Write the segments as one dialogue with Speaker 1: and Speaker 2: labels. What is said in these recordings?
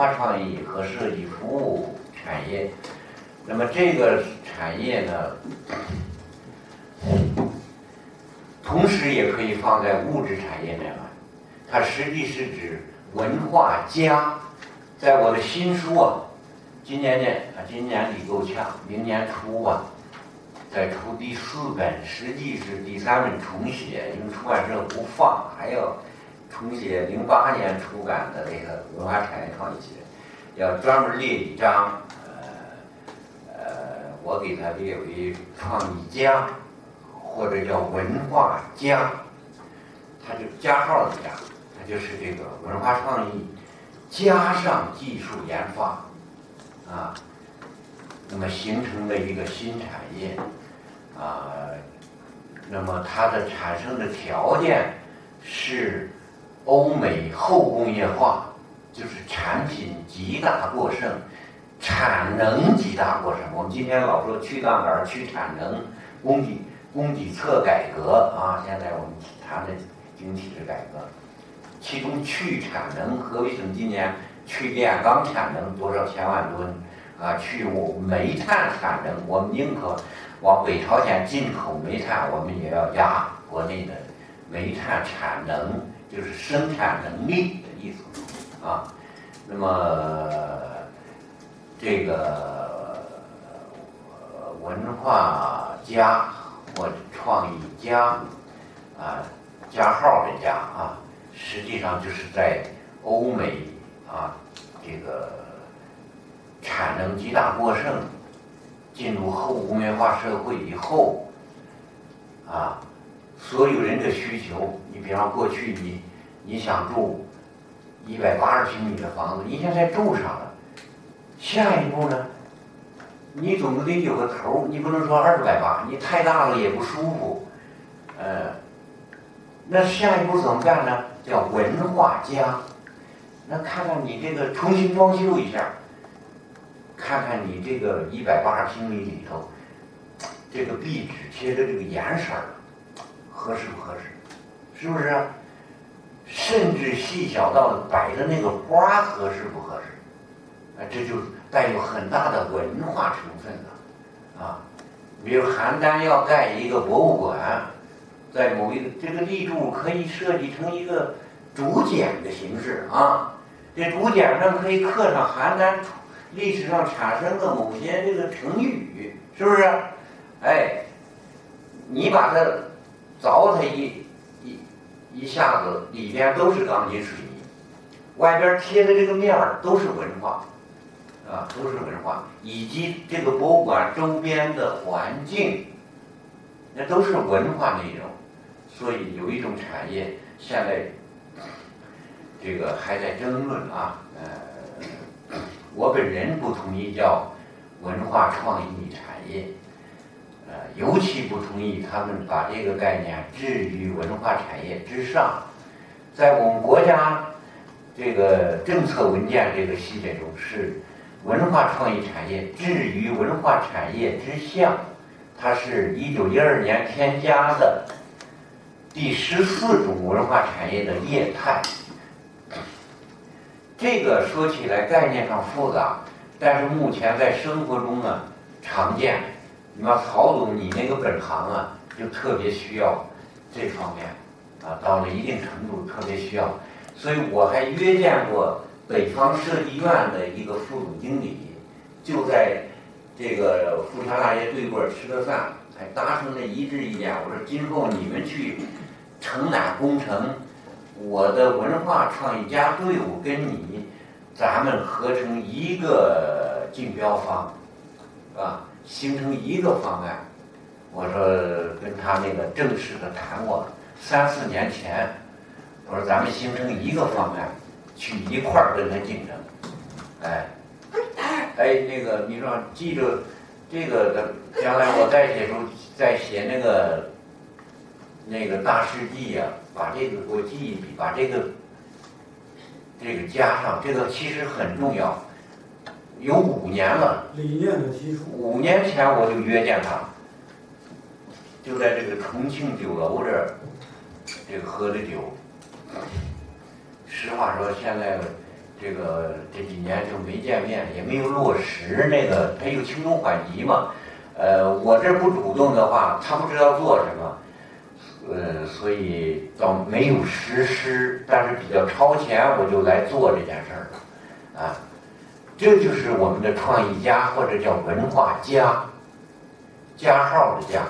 Speaker 1: 化创意和设计服务产业。那么这个产业呢，同时也可以放在物质产业里面。它实际是指文化加。在我的新书啊，今年呢，今年底够呛，明年初吧，再出第四本，实际是第三本重写，因为出版社不放，还要重写零八年出版的那个文化产业创意系列，要专门列一张，呃呃，我给它列为创意家，或者叫文化家，它就加号的加，它就是这个文化创意。加上技术研发，啊，那么形成了一个新产业，啊，那么它的产生的条件是欧美后工业化，就是产品极大过剩，产能极大过剩。我们今天老说去杠杆、去产能、供给供给侧改革啊，现在我们谈的经济体制改革。其中去产能，河北省今年去炼钢产能多少千万吨啊？去我煤炭产能，我们宁可往北朝鲜进口煤炭，我们也要压国内的煤炭产能，就是生产能力的意思啊。那么这个文化加或创意加啊，加号的加啊。实际上就是在欧美啊，这个产能极大过剩，进入后工业化社会以后，啊，所有人的需求，你比方过去你你想住一百八十平米的房子，你现在住上了，下一步呢，你总得有个头儿，你不能说二百八，你太大了也不舒服，呃，那下一步怎么干呢？叫文化家，那看看你这个重新装修一下，看看你这个一百八十平米里头，这个壁纸贴的这个颜色儿合适不合适？是不是？甚至细小到摆的那个花合适不合适？啊，这就带有很大的文化成分了，啊，比如邯郸要盖一个博物馆。在某一个这个立柱可以设计成一个竹简的形式啊，这竹简上可以刻上邯郸历史上产生的某些这个成语，是不是？哎，你把它凿它一一一下子，里边都是钢筋水泥，外边贴的这个面儿都是文化，啊，都是文化，以及这个博物馆周边的环境，那都是文化内容。所以有一种产业现在这个还在争论啊，呃，我本人不同意叫文化创意产业，呃，尤其不同意他们把这个概念置于文化产业之上。在我们国家这个政策文件这个系列中，是文化创意产业置于文化产业之下，它是一九一二年添加的。第十四种文化产业的业态，这个说起来概念上复杂，但是目前在生活中呢常见。你把曹总，你那个本行啊，就特别需要这方面啊，到了一定程度特别需要。所以我还约见过北方设计院的一个副总经理，就在这个富强大学对过吃个饭，还达成了一致意见。我说今后你们去。承揽工程，我的文化创意家队伍跟你，咱们合成一个竞标方，啊，形成一个方案。我说跟他那个正式的谈过，三四年前，我说咱们形成一个方案，去一块儿跟他竞争，哎，哎，那个你说记着这个的，将来我再写书，再写那个。那个大事记呀，把这个给我记一笔，把这个这个加上，这个其实很重要。有五年了，
Speaker 2: 理念的提出。
Speaker 1: 五年前我就约见他，就在这个重庆酒楼这儿，这个喝的酒。实话说，现在这个这几年就没见面，也没有落实那个，他有轻重缓急嘛。呃，我这不主动的话，他不知道做什么，呃，所以倒没有实施，但是比较超前，我就来做这件事儿了，啊，这就是我们的创意家或者叫文化家，加号的加，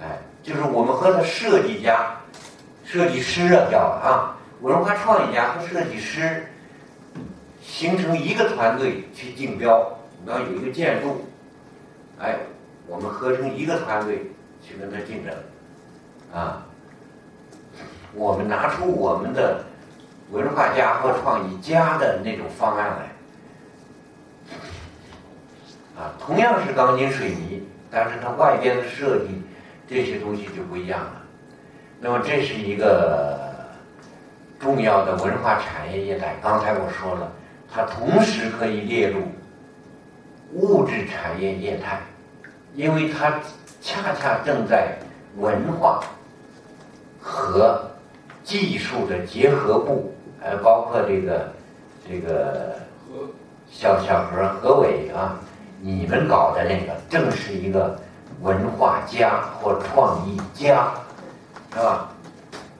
Speaker 1: 哎，就是我们和他设计家、设计师啊叫啊，文化创意家和设计师形成一个团队去竞标，要有一个建筑。哎，我们合成一个团队去跟他竞争，啊，我们拿出我们的文化家和创意家的那种方案来，啊，同样是钢筋水泥，但是它外边的设计这些东西就不一样了。那么这是一个重要的文化产业业态。刚才我说了，它同时可以列入。物质产业业态，因为它恰恰正在文化和技术的结合部，呃，包括这个这个小小何何伟啊，你们搞的那个正是一个文化家或创意家，是吧？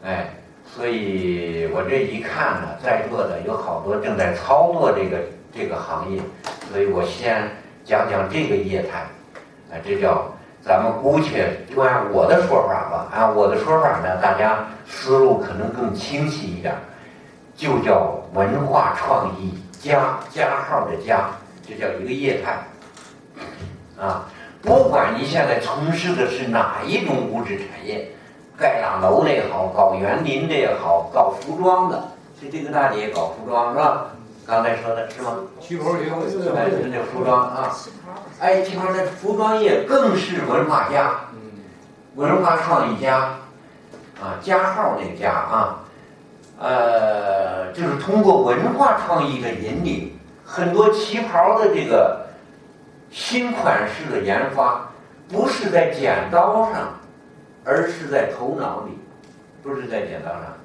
Speaker 1: 哎，所以我这一看呢，在座的有好多正在操作这个这个行业。所以我先讲讲这个业态，啊，这叫咱们姑且就按我的说法吧，按我的说法呢，大家思路可能更清晰一点，就叫文化创意加加号的加，这叫一个业态，啊，不管你现在从事的是哪一种物质产业，盖大楼的也好，搞园林的也好，搞服装的，这这个大姐搞服装是吧？刚才说的是吗？
Speaker 2: 旗袍也有，
Speaker 1: 哎，是那服装啊，哎，旗袍的服装业更是文化家，文化创意家，啊，加号那个加啊，呃，就是通过文化创意的引领，很多旗袍的这个新款式的研发，不是在剪刀上，而是在头脑里，不是在剪刀上，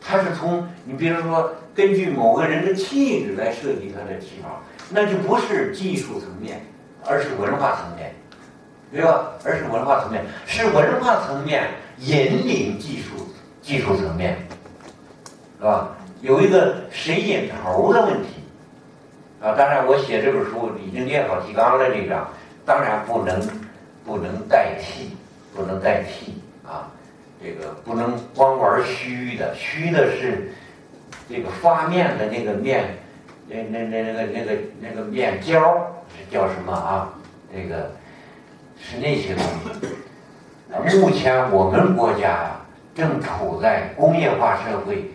Speaker 1: 它是从你比如说。根据某个人的气质来设计他的旗袍，那就不是技术层面，而是文化层面，对吧？而是文化层面，是文化层面引领技术技术层面，是吧？有一个谁引头的问题啊！当然，我写这本书已经列好提纲了，这个当然不能不能代替，不能代替啊！这个不能光玩虚的，虚的是。这个发面的那个面，那那那那个那个那个面胶是叫什么啊？这个是那些东西。目前我们国家呀，正处在工业化社会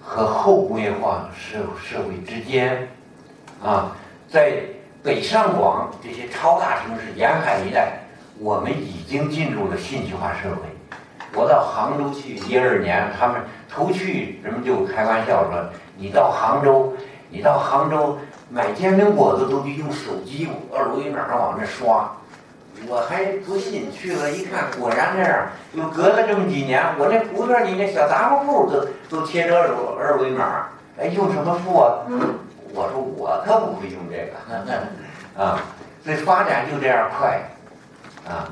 Speaker 1: 和后工业化社社会之间，啊，在北上广这些超大城市沿海一带，我们已经进入了信息化社会。我到杭州去一二年，他们头去人们就开玩笑说：“你到杭州，你到杭州买煎饼果子都得用手机二维码往那刷。”我还不信，去了一看，果然这样。又隔了这么几年，我那胡同里那小杂货铺都都贴着二二维码。哎，用什么付啊？我说我可不会用这个，啊，所以发展就这样快，啊。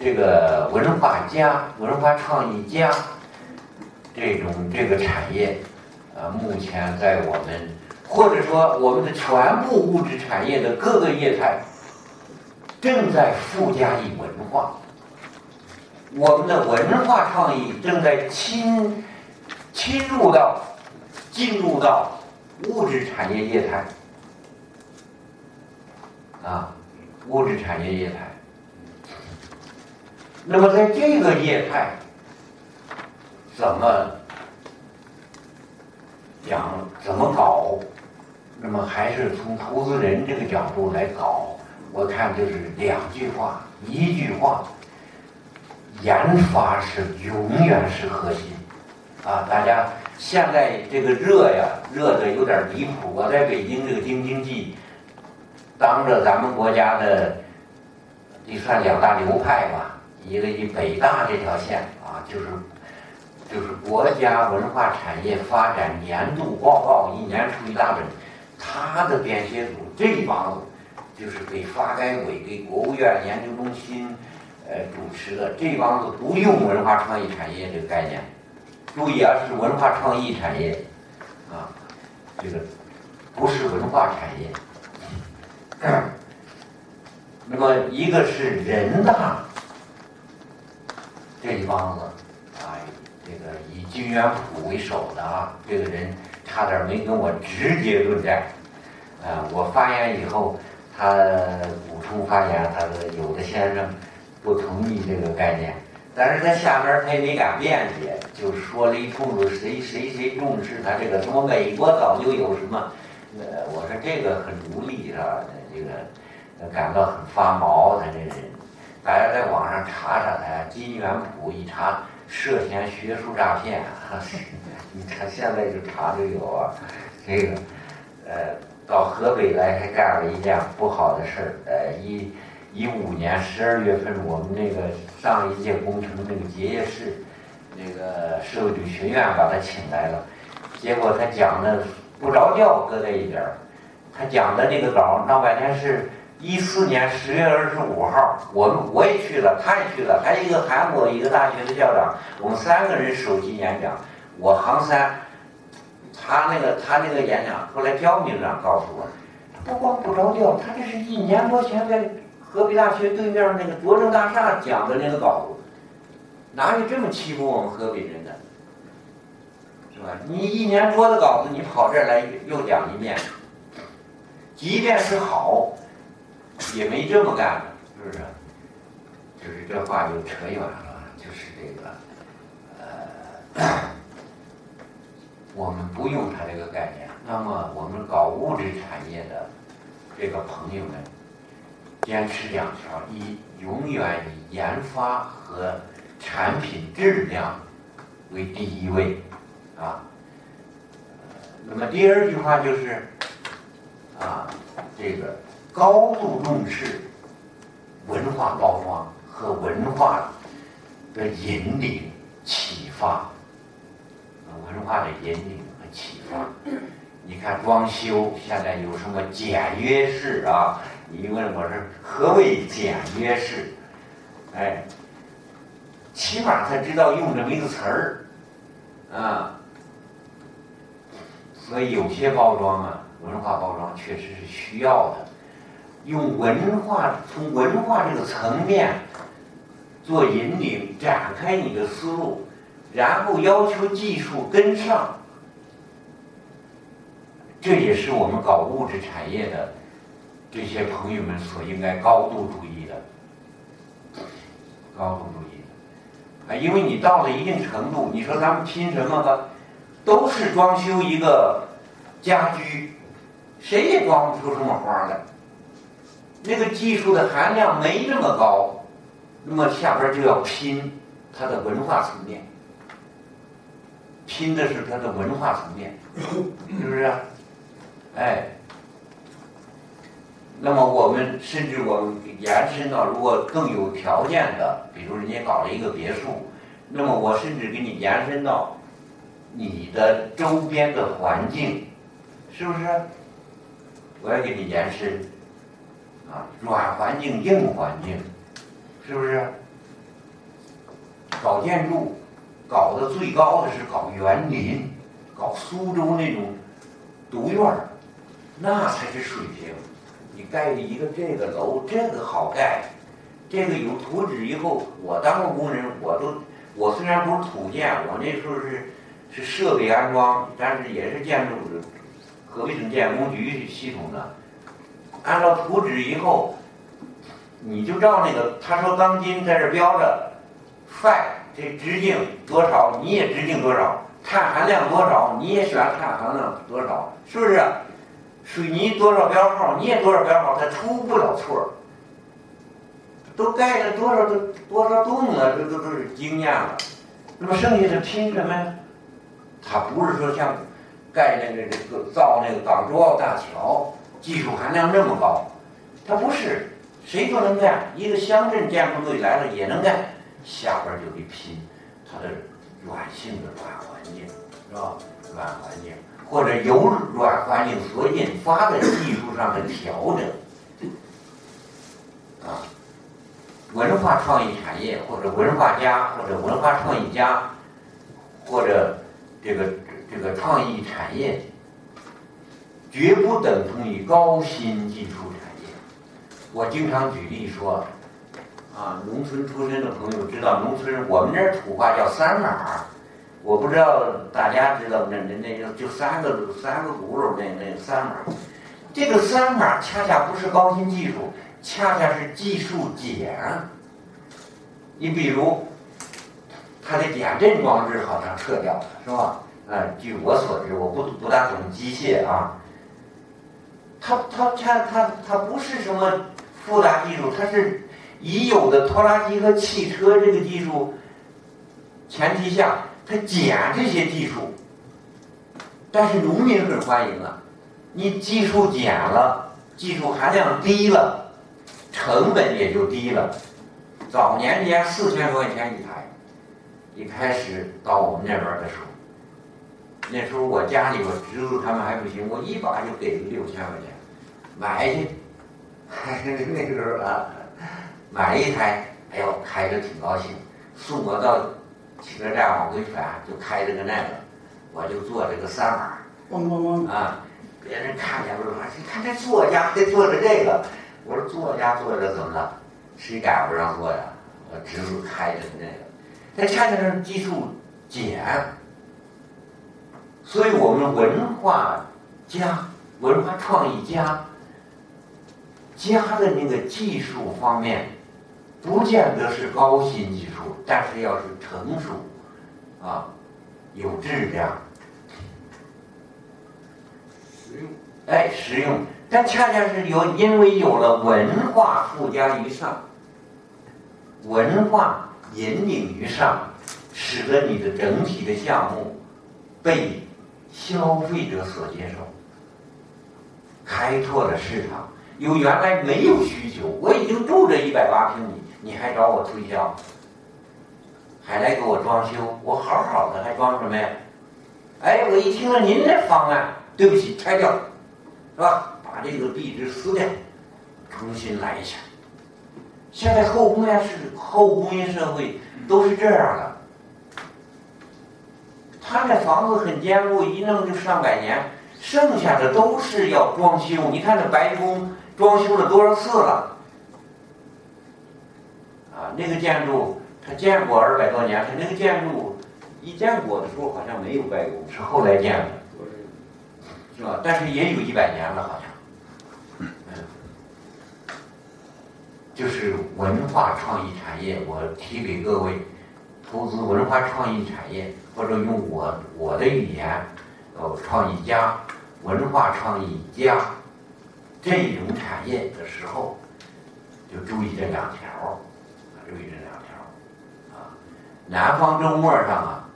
Speaker 1: 这个文化家、文化创意家这种这个产业，啊，目前在我们或者说我们的全部物质产业的各个业态，正在附加以文化，我们的文化创意正在侵侵入到进入到物质产业业态，啊，物质产业业态。那么在这个业态，怎么讲？怎么搞？那么还是从投资人这个角度来搞。我看就是两句话，一句话，研发是永远是核心啊！大家现在这个热呀，热的有点离谱。我在北京这个京津冀，当着咱们国家的，得算两大流派吧。一个以北大这条线啊，就是就是国家文化产业发展年度报告，一年出一大本。他的编写组这帮子，就是给发改委、给国务院研究中心，呃主持的。这帮子不用文化创意产业这个概念，注意啊，是文化创意产业，啊，这个不是文化产业。那么一个是人大这一帮子，啊，这个以金元溥为首的啊，这个人。差点没跟我直接论战，啊！我发言以后，他补充发言，他的有的先生不同意这个概念，但是他下边他也没敢辩解，就说了一通子谁谁谁重视他这个什么美国早就有什么，呃，我说这个很无力是吧？这个感到很发毛，他这人，大家在网上查查他，金元普一查涉嫌学术诈骗。你看现在就查就有啊，这个，呃，到河北来还干了一件不好的事儿，呃，一一五年十二月份，我们那个上一届工程那个结业式，那个社会主义学院把他请来了，结果他讲的不着调搁在一边儿，他讲的这个稿闹半天是一四年十月二十五号，我们我也去了，他也去了，还有一个韩国一个大学的校长，我们三个人首席演讲。我杭三，他那个他那个演讲，后来焦明长告诉我，不光不着调，他这是一年多前在河北大学对面那个卓正大厦讲的那个稿子，哪有这么欺负我们河北人的？是吧？你一年多的稿子，你跑这儿来又讲一遍，即便是好，也没这么干，是不是？就是这话就扯远了，就是这个，呃。我们不用它这个概念。那么，我们搞物质产业的这个朋友们，坚持两条：一，永远以研发和产品质量为第一位，啊。那么第二句话就是，啊，这个高度重视文化包装和文化的引领启发。文化的引领和启发。你看装修现在有什么简约式啊？你问我是何为简约式？哎，起码他知道用这么一个词儿啊。所以有些包装啊，文化包装确实是需要的。用文化从文化这个层面做引领，展开你的思路。然后要求技术跟上，这也是我们搞物质产业的这些朋友们所应该高度注意的，高度注意的啊！因为你到了一定程度，你说咱们拼什么吧？都是装修一个家居，谁也装不出什么花来。那个技术的含量没那么高，那么下边就要拼它的文化层面。拼的是它的文化层面，是不是？哎，那么我们甚至我们延伸到，如果更有条件的，比如人家搞了一个别墅，那么我甚至给你延伸到你的周边的环境，是不是？我要给你延伸啊，软环境、硬环境，是不是？搞建筑。搞得最高的是搞园林，搞苏州那种独院儿，那才是水平。你盖一个这个楼，这个好盖，这个有图纸以后，我当过工人，我都我虽然不是土建，我那时候是是设备安装，但是也是建筑河北省建工局系统的，按照图纸以后，你就照那个，他说钢筋在这标着，five。这直径多少，你也直径多少；碳含量多少，你也选碳含量多少，是不是？水泥多少标号，你也多少标号，它出不了错都盖了多少多多少栋了，这都都是经验了。那么剩下的拼什么呀？它不是说像盖那个这个造那个港珠澳大桥，技术含量那么高，它不是谁都能干。一个乡镇建筑队来了也能干。下边就得拼它的软性的软环境，是吧？软环境或者由软环境所引发的技术上的调整，啊，文化创意产业或者文化家或者文化创意家，或者这个这个创意产业，绝不等同于高新技术产业。我经常举例说。啊，农村出身的朋友知道，农村我们那儿土话叫三码我不知道大家知道那那那就就三个三个轱辘那那三码这个三码恰恰不是高新技术，恰恰是技术减。你比如，它的减震装置好像撤掉了，是吧？啊，据我所知，我不不大懂机械啊。它它它它它不是什么复杂技术，它是。已有的拖拉机和汽车这个技术前提下，它减这些技术，但是农民很欢迎啊！你技术减了，技术含量低了，成本也就低了。早年间四千多块钱一台，一开始到我们那边的时候，那时候我家里我侄子他们还不行，我一把就给了六千块钱买去，那时候啊。买一台，哎呦，开着挺高兴，送我到汽车站往回返，就开着个那个，我就坐这个三马，
Speaker 2: 咣咣咣
Speaker 1: 啊！别人看见了说：“你看这作家还坐着这个。”我说：“作家坐着怎么了？谁赶不上坐呀？”我侄子开着那个，他恰恰是技术简，所以我们文化家、文化创意家家的那个技术方面。不见得是高新技术，但是要是成熟，啊，有质量，
Speaker 2: 实用，
Speaker 1: 哎，实用，但恰恰是有，因为有了文化附加于上，文化引领于上，使得你的整体的项目被消费者所接受，开拓了市场，有原来没有需求，我已经住着一百八平米。你还找我推销，还来给我装修，我好好的还装什么呀？哎，我一听了您这方案，对不起，拆掉，是吧？把这个壁纸撕掉，重新来一下。现在后工业是后工业社会都是这样的，他那房子很坚固，一弄就上百年，剩下的都是要装修。你看这白宫装修了多少次了？那个建筑，他建过二百多年。他那个建筑一建过的时候好像没有白宫，是后来建的，是吧？但是也有一百年了，好像。嗯，就是文化创意产业，我提给各位，投资文化创意产业，或者用我我的语言，哦，创意家、文化创意家这种产业的时候，就注意这两条。注意这两条，啊，南方周末上啊，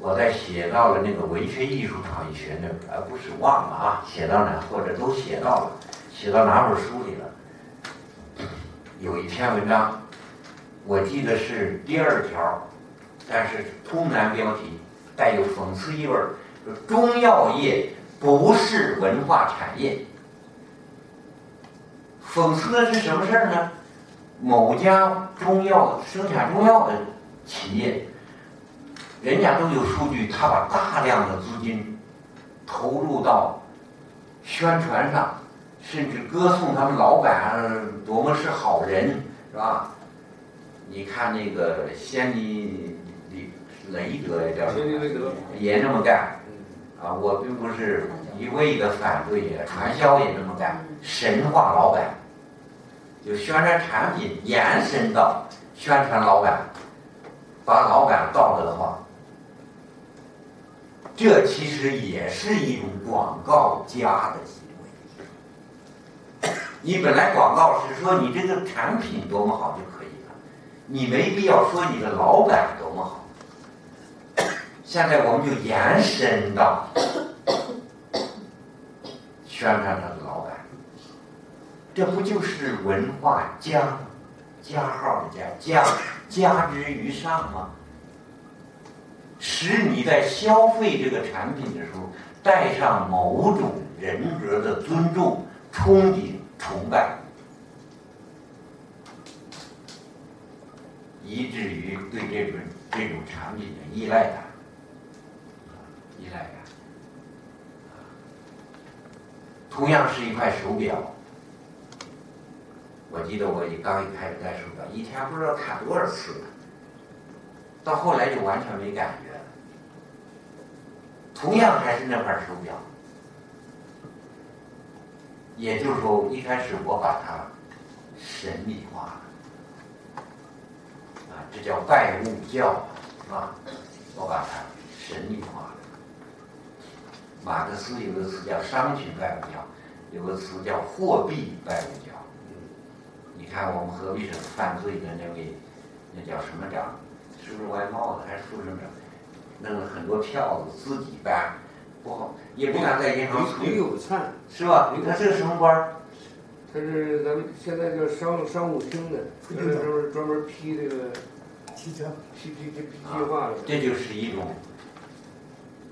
Speaker 1: 我在写到了那个文学艺术创意学那，而不是忘了啊，写到哪或者都写到了，写到哪本书里了？有一篇文章，我记得是第二条，但是通南标题，带有讽刺意味儿，中药业不是文化产业。讽刺的是什么事儿呢？某家中药生产中药的企业，人家都有数据，他把大量的资金投入到宣传上，甚至歌颂他们老板多么是好人，是吧？你看那个仙尼雷雷德也叫
Speaker 2: 仙尼雷德
Speaker 1: 也那么干，啊，我并不是一味的反对，传销也这么干，神话老板。就宣传产品延伸到宣传老板，把老板道德化，这其实也是一种广告加的行为。你本来广告是说你这个产品多么好就可以了，你没必要说你的老板多么好。现在我们就延伸到宣传他的。这不就是文化加加号的加加加之于上吗？使你在消费这个产品的时候带上某种人格的尊重、憧憬、崇拜，以至于对这种这种产品的依赖感，依赖感。同样是一块手表，我记得我一刚一开始戴手表，一天不知道看多少次。到后来就完全没感觉了。同样还是那块手表，也就是说，一开始我把它神秘化了，啊，这叫拜物教，啊，我把它神秘化了。马克思有个词叫商品拜物教，有个词叫货币拜物教。你看我们河北省犯罪的那位，那叫什么长？是不是外贸的还是副省长？弄了很多票子自己办，不好，也不敢在银行存，
Speaker 2: 李有灿，
Speaker 1: 是吧？他是个什么官儿？
Speaker 2: 他是咱们现在叫商商务厅的，他是专门专门批这个
Speaker 3: 批车
Speaker 2: 批批批批计划的。
Speaker 1: 这就是一种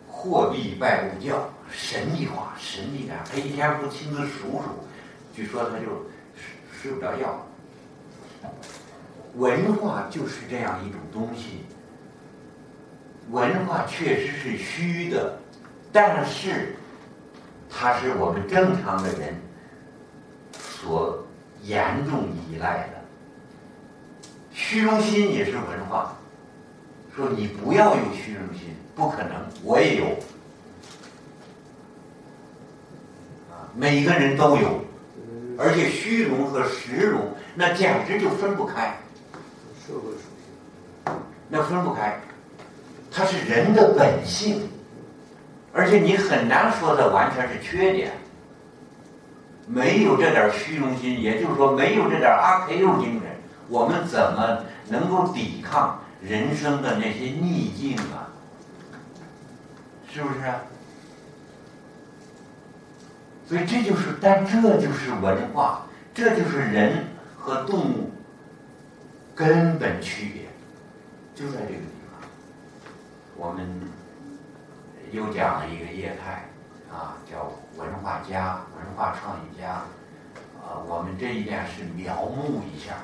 Speaker 1: 货币拜物教，神秘化、神秘感。他一天不亲自数数，据说他就睡不着觉。文化就是这样一种东西，文化确实是虚的，但是它是我们正常的人所严重依赖的。虚荣心也是文化，说你不要有虚荣心，不可能，我也有，啊，每个人都有，而且虚荣和实荣那简直就分不开。
Speaker 2: 社会属性，
Speaker 1: 那分不开，它是人的本性，而且你很难说它完全是缺点。没有这点虚荣心，也就是说没有这点阿 Q 精神，我们怎么能够抵抗人生的那些逆境啊？是不是？所以这就是，但这就是文化，这就是人和动物。根本区别就在这个地方。我们又讲了一个业态啊，叫文化家、文化创意家。啊，我们这一点是描摹一下，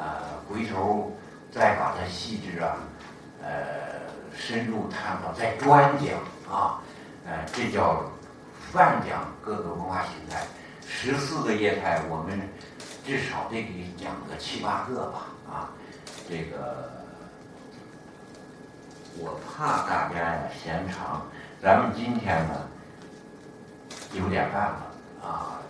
Speaker 1: 啊，回头再把它细致啊，呃，深入探讨，再专讲啊，呃，这叫泛讲各个文化形态。十四个业态，我们至少得给讲个七八个吧。啊，这个我怕大家呀嫌长，咱们今天呢九点半了啊，